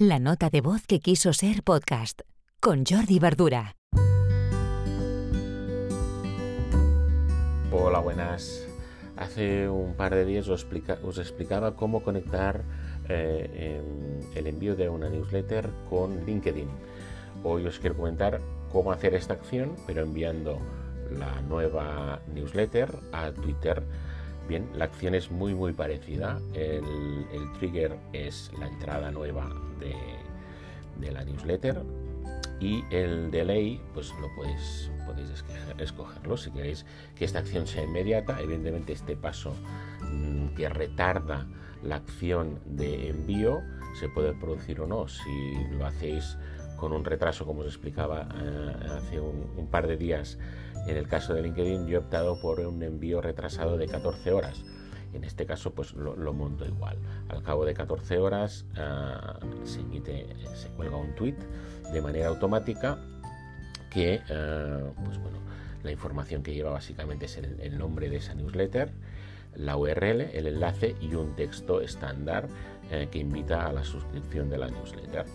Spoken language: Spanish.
La nota de voz que quiso ser podcast con Jordi Verdura. Hola, buenas. Hace un par de días os, explicaba cómo conectar eh, em, el envío de una newsletter con LinkedIn. Hoy os quiero comentar cómo hacer esta acción, pero enviando la nueva newsletter a Twitter. Bien, la acción es muy muy parecida. El, trigger es la entrada nueva de, de, la newsletter y el delay, pues lo podéis, podéis escogerlo si queréis que esta acción sea inmediata. Evidentemente este paso mm, que retarda la acción de envío se puede producir o no. Si lo hacéis con un retraso, como os explicaba eh, hace un, par de días. En el caso de LinkedIn yo he optado por un envío retrasado de 14 horas. En este caso pues lo, monto igual. Al cabo de 14 horas eh, se emite, se cuelga un tweet de manera automática que eh, pues bueno, la información que lleva básicamente es el, nombre de esa newsletter, la URL, el enlace y un texto estándar que invita a la suscripción de la newsletter.